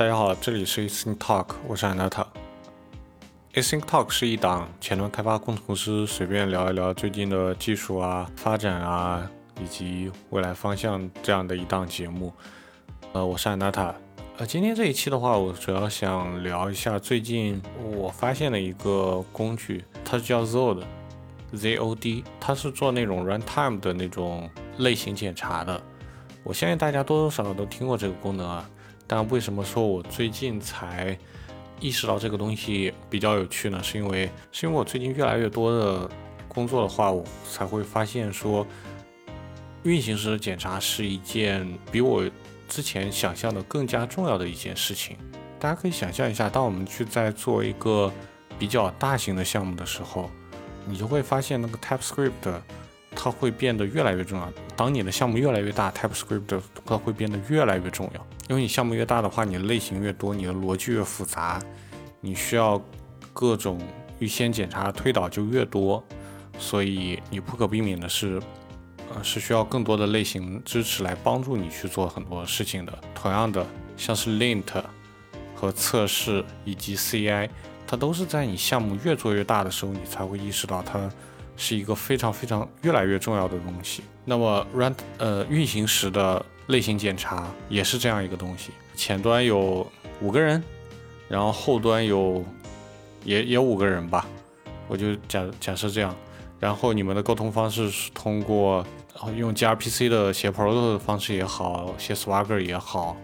大家好，这里是 Async Talk，我是 Anata。Async Talk 是一档前端开发工程师随便聊一聊最近的技术啊、发展啊，以及未来方向这样的一档节目。呃，我是 Anata。呃，今天这一期的话，我主要想聊一下最近我发现的一个工具，它是叫 Zod，Z-O-D，它是做那种 runtime 的那种类型检查的。我相信大家多多少少都听过这个功能啊。但为什么说我最近才意识到这个东西比较有趣呢？是因为是因为我最近越来越多的工作的话，我才会发现说，运行时的检查是一件比我之前想象的更加重要的一件事情。大家可以想象一下，当我们去在做一个比较大型的项目的时候，你就会发现那个 TypeScript 它会变得越来越重要。当你的项目越来越大，TypeScript 它会变得越来越重要。因为你项目越大的话，你的类型越多，你的逻辑越复杂，你需要各种预先检查推导就越多，所以你不可避免的是，呃，是需要更多的类型支持来帮助你去做很多事情的。同样的，像是 Lint 和测试以及 CI，它都是在你项目越做越大的时候，你才会意识到它是一个非常非常越来越重要的东西。那么 Run 呃运行时的。类型检查也是这样一个东西，前端有五个人，然后后端有也也五个人吧，我就假假设这样，然后你们的沟通方式是通过用 gRPC 的写 p r o t o 的方式也好，写 Swagger 也好，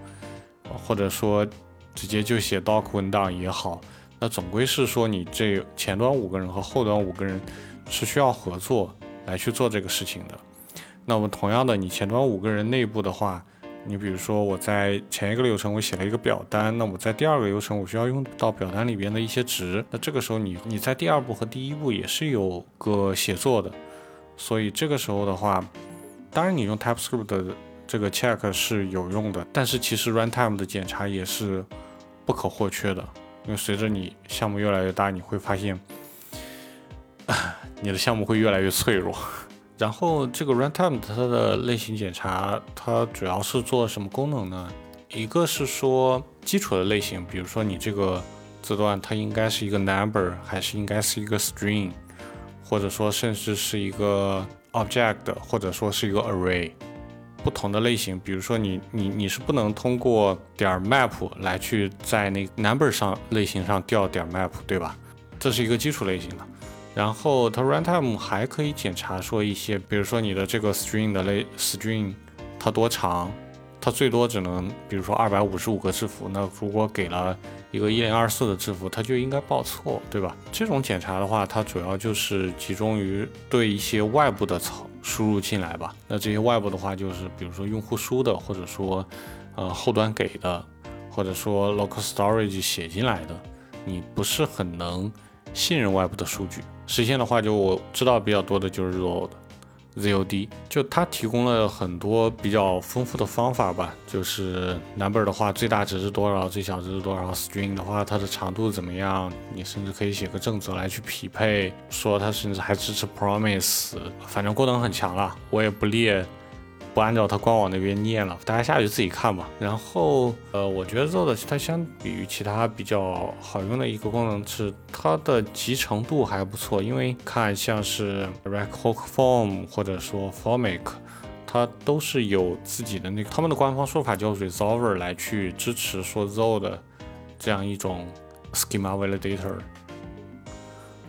或者说直接就写 doc 文档也好，那总归是说你这前端五个人和后端五个人是需要合作来去做这个事情的。那么同样的，你前端五个人内部的话，你比如说我在前一个流程我写了一个表单，那我在第二个流程我需要用到表单里边的一些值，那这个时候你你在第二步和第一步也是有个写作的，所以这个时候的话，当然你用 TypeScript 的这个 check 是有用的，但是其实 runtime 的检查也是不可或缺的，因为随着你项目越来越大，你会发现，你的项目会越来越脆弱。然后这个 runtime 它的类型检查，它主要是做什么功能呢？一个是说基础的类型，比如说你这个字段它应该是一个 number，还是应该是一个 string，或者说甚至是一个 object，或者说是一个 array。不同的类型，比如说你你你是不能通过点 map 来去在那 number 上类型上调点 map，对吧？这是一个基础类型的。然后它 runtime 还可以检查说一些，比如说你的这个 string 的类 string 它多长，它最多只能比如说二百五十五个字符，那如果给了一个一零二四的字符，它就应该报错，对吧？这种检查的话，它主要就是集中于对一些外部的操输入进来吧。那这些外部的话，就是比如说用户输的，或者说呃后端给的，或者说 local storage 写进来的，你不是很能信任外部的数据。实现的话，就我知道比较多的就是 Zod，Zod，就它提供了很多比较丰富的方法吧。就是 number 的话，最大值是多少，最小值是多少；string 的话，它的长度怎么样？你甚至可以写个正则来去匹配。说它甚至还支持 promise，反正功能很强了。我也不列。不按照它官网那边念了，大家下去自己看吧。然后，呃，我觉得 Zod 它相比于其他比较好用的一个功能是它的集成度还不错，因为看像是 Record Form 或者说 Formic，它都是有自己的那个他们的官方说法叫 Resolver 来去支持说 Zod 的这样一种 Schema Validator。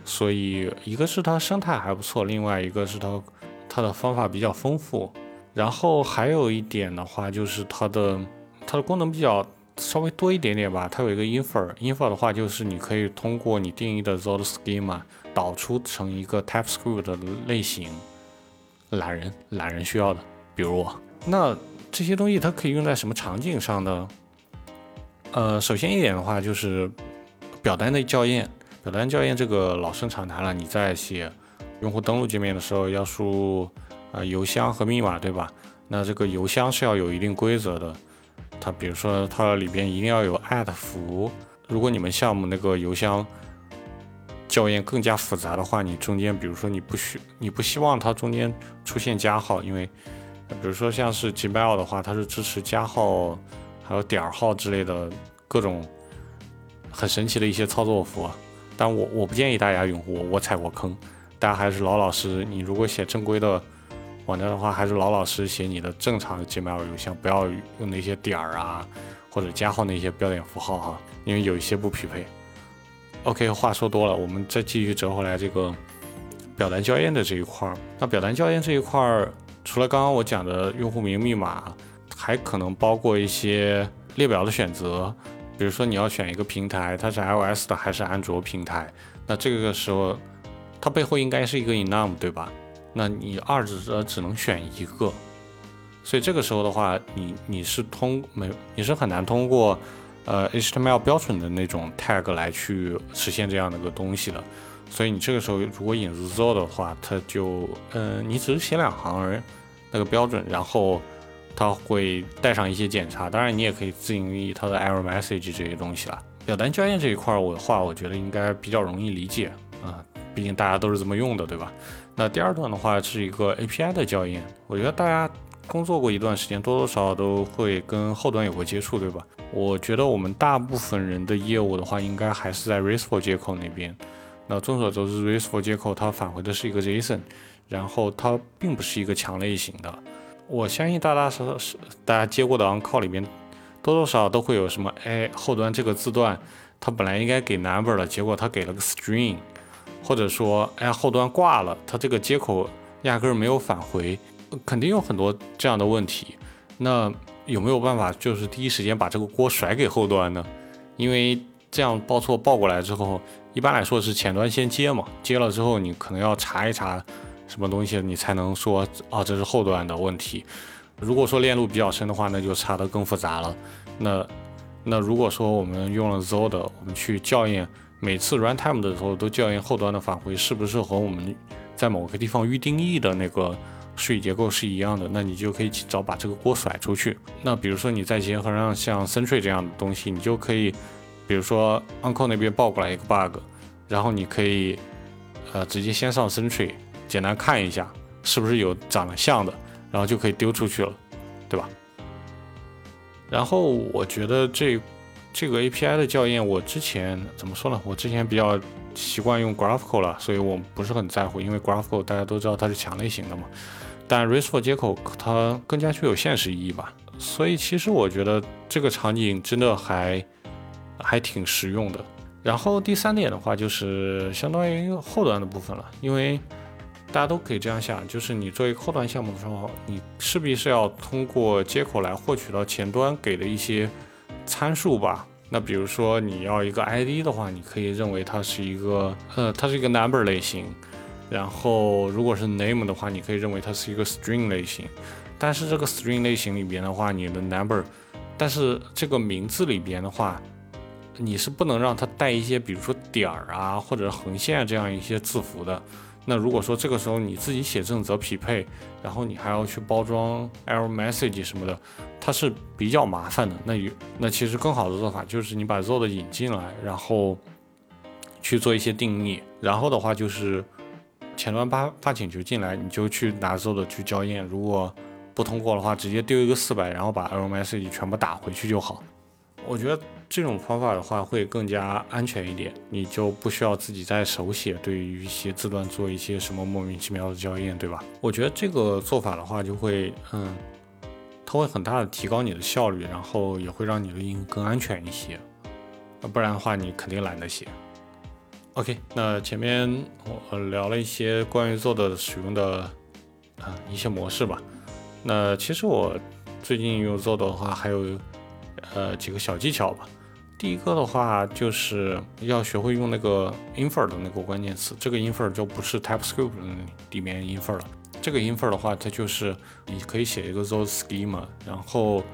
所以一个是它生态还不错，另外一个是它它的方法比较丰富。然后还有一点的话，就是它的它的功能比较稍微多一点点吧。它有一个 infer，infer 的话就是你可以通过你定义的 Zod schema 导出成一个 TypeScript 的类型。懒人懒人需要的，比如我。那这些东西它可以用在什么场景上呢？呃，首先一点的话就是表单的校验。表单校验这个老生常谈了。你在写用户登录界面的时候要输入。啊，邮箱和密码对吧？那这个邮箱是要有一定规则的。它比如说它里边一定要有艾特符。如果你们项目那个邮箱校验更加复杂的话，你中间比如说你不需你不希望它中间出现加号，因为比如说像是 Gmail 的话，它是支持加号还有点号之类的各种很神奇的一些操作符。但我我不建议大家用，我我踩过坑，大家还是老老实实。你如果写正规的网站的话，还是老老实实写你的正常的 Gmail 邮箱，不要用那些点儿啊或者加号那些标点符号哈，因为有一些不匹配。OK，话说多了，我们再继续折回来这个表单校验的这一块儿。那表单校验这一块儿，除了刚刚我讲的用户名、密码，还可能包括一些列表的选择。比如说你要选一个平台，它是 iOS 的还是安卓平台？那这个时候它背后应该是一个 enum，对吧？那你二者只能选一个，所以这个时候的话，你你是通没你是很难通过呃 HTML 标准的那种 tag 来去实现这样的一个东西的。所以你这个时候如果引入 z o 的话，它就嗯，你只是写两行而那个标准，然后。它会带上一些检查，当然你也可以自定义它的 error message 这些东西了。表单校验这一块，我的话我觉得应该比较容易理解啊，毕竟大家都是这么用的，对吧？那第二段的话是一个 API 的校验，我觉得大家工作过一段时间，多多少少都会跟后端有过接触，对吧？我觉得我们大部分人的业务的话，应该还是在 RESTful 接口那边。那众所周知，RESTful 接口它返回的是一个 JSON，然后它并不是一个强类型的。我相信大大是是大家接过的 on call 里面，多多少少都会有什么，哎，后端这个字段它本来应该给 number 的，结果它给了个 string，或者说，哎，后端挂了，它这个接口压根儿没有返回，肯定有很多这样的问题。那有没有办法就是第一时间把这个锅甩给后端呢？因为这样报错报过来之后，一般来说是前端先接嘛，接了之后你可能要查一查。什么东西你才能说啊？这是后端的问题。如果说链路比较深的话，那就查得更复杂了。那那如果说我们用了 Zod，我们去校验每次 runtime 的时候都校验后端的返回是不是和我们在某个地方预定义的那个数据结构是一样的，那你就可以早把这个锅甩出去。那比如说你在结合上像 Sentry 这样的东西，你就可以，比如说 Uncle 那边报过来一个 bug，然后你可以呃直接先上 Sentry。简单看一下是不是有长得像的，然后就可以丢出去了，对吧？然后我觉得这这个 API 的校验，我之前怎么说呢？我之前比较习惯用 Graphical 了，所以我不是很在乎，因为 Graphical 大家都知道它是强类型的嘛。但 RESTful 接口它更加具有现实意义吧，所以其实我觉得这个场景真的还还挺实用的。然后第三点的话，就是相当于后端的部分了，因为大家都可以这样想，就是你作为后端项目的时候，你势必是要通过接口来获取到前端给的一些参数吧。那比如说你要一个 ID 的话，你可以认为它是一个，呃，它是一个 number 类型。然后如果是 name 的话，你可以认为它是一个 string 类型。但是这个 string 类型里边的话，你的 number，但是这个名字里边的话，你是不能让它带一些，比如说点儿啊或者横线这样一些字符的。那如果说这个时候你自己写正则匹配，然后你还要去包装 error message 什么的，它是比较麻烦的。那有那其实更好的做法就是你把 zod 引进来，然后去做一些定义，然后的话就是前端发发请求进来，你就去拿 zod 去校验，如果不通过的话，直接丢一个四百，然后把 error message 全部打回去就好。我觉得。这种方法的话会更加安全一点，你就不需要自己再手写，对于一些字段做一些什么莫名其妙的校验，对吧？我觉得这个做法的话就会，嗯，它会很大的提高你的效率，然后也会让你的应用更安全一些。不然的话你肯定懒得写。OK，那前面我聊了一些关于做的使用的啊一些模式吧。那其实我最近用做的话还有呃几个小技巧吧。第一个的话，就是要学会用那个 infer 的那个关键词。这个 infer 就不是 TypeScript 里面 infer 了。这个 infer 的话，它就是你可以写一个 Zoho schema，然后，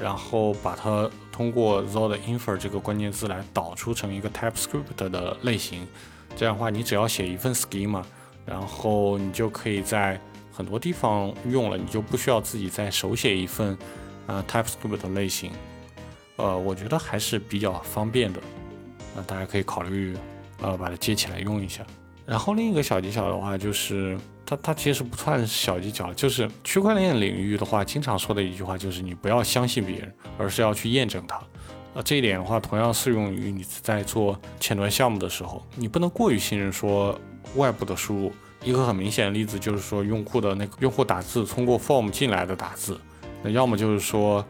然后把它通过 Zoho 的 infer 这个关键字来导出成一个 TypeScript 的类型。这样的话，你只要写一份 schema，然后你就可以在很多地方用了，你就不需要自己再手写一份啊 TypeScript 的类型。呃，我觉得还是比较方便的，那大家可以考虑，呃，把它接起来用一下。然后另一个小技巧的话，就是它它其实不算小技巧，就是区块链领域的话，经常说的一句话就是你不要相信别人，而是要去验证它。呃，这一点的话，同样适用于你在做前端项目的时候，你不能过于信任说外部的输入。一个很明显的例子就是说，用户的那个用户打字通过 form 进来的打字，那要么就是说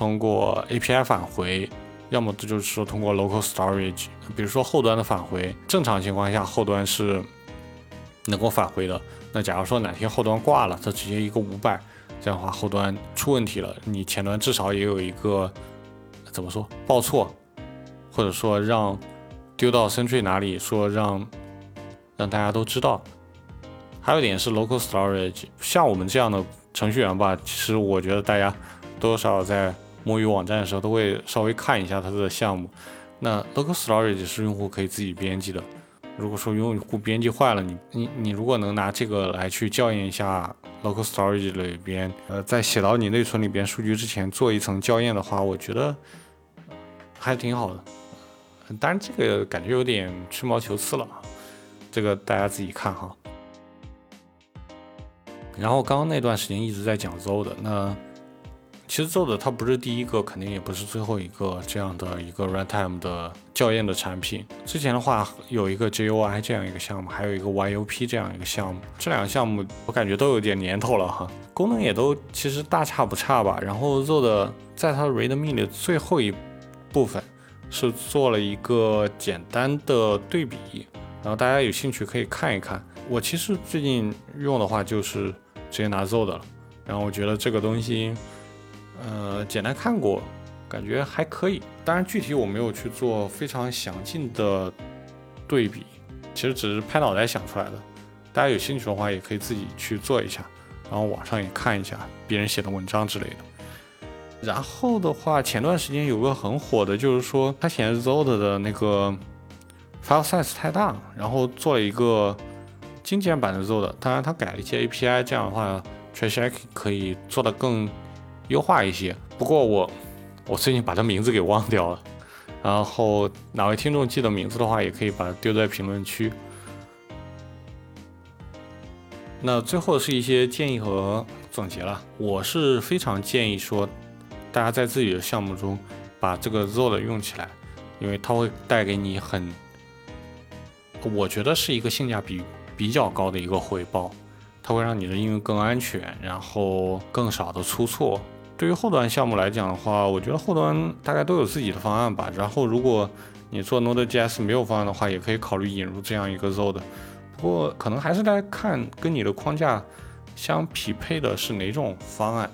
通过 API 返回，要么这就是说通过 local storage。比如说后端的返回，正常情况下后端是能够返回的。那假如说哪天后端挂了，它直接一个五百，这样的话后端出问题了，你前端至少也有一个怎么说报错，或者说让丢到 Sentry 哪里，说让让大家都知道。还有一点是 local storage，像我们这样的程序员吧，其实我觉得大家多少在摸鱼网站的时候都会稍微看一下它的项目。那 local storage 是用户可以自己编辑的。如果说用户编辑坏了，你你你如果能拿这个来去校验一下 local storage 里边，呃，在写到你内存里边数据之前做一层校验的话，我觉得还挺好的。当然这个感觉有点吹毛求疵了，这个大家自己看哈。然后刚刚那段时间一直在讲 z o 的那其实 Zod 它不是第一个，肯定也不是最后一个这样的一个 runtime 的校验的产品。之前的话有一个 JUI 这样一个项目，还有一个 YUP 这样一个项目，这两个项目我感觉都有点年头了哈，功能也都其实大差不差吧。然后 Zod 在它 README 的最后一部分是做了一个简单的对比，然后大家有兴趣可以看一看。我其实最近用的话就是。直接拿 Zod 了，然后我觉得这个东西，呃，简单看过，感觉还可以。当然，具体我没有去做非常详尽的对比，其实只是拍脑袋想出来的。大家有兴趣的话，也可以自己去做一下，然后网上也看一下别人写的文章之类的。然后的话，前段时间有个很火的，就是说它显示 Zod 的那个 file size 太大，然后做了一个。精简版的 Zod，当然它改了一些 API，这样的话 Trashaq 可以做的更优化一些。不过我我最近把它名字给忘掉了，然后哪位听众记得名字的话，也可以把它丢在评论区。那最后是一些建议和总结了，我是非常建议说，大家在自己的项目中把这个 Zod 用起来，因为它会带给你很，我觉得是一个性价比。比较高的一个回报，它会让你的应用更安全，然后更少的出错。对于后端项目来讲的话，我觉得后端大概都有自己的方案吧。然后如果你做 Node.js 没有方案的话，也可以考虑引入这样一个 Zod。不过可能还是来看跟你的框架相匹配的是哪种方案。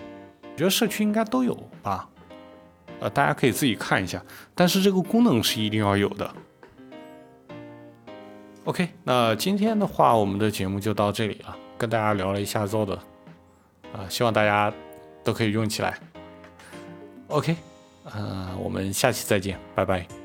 我觉得社区应该都有吧，呃，大家可以自己看一下。但是这个功能是一定要有的。OK，那今天的话，我们的节目就到这里了，跟大家聊了一下 Zod，啊，希望大家都可以用起来。OK，呃，我们下期再见，拜拜。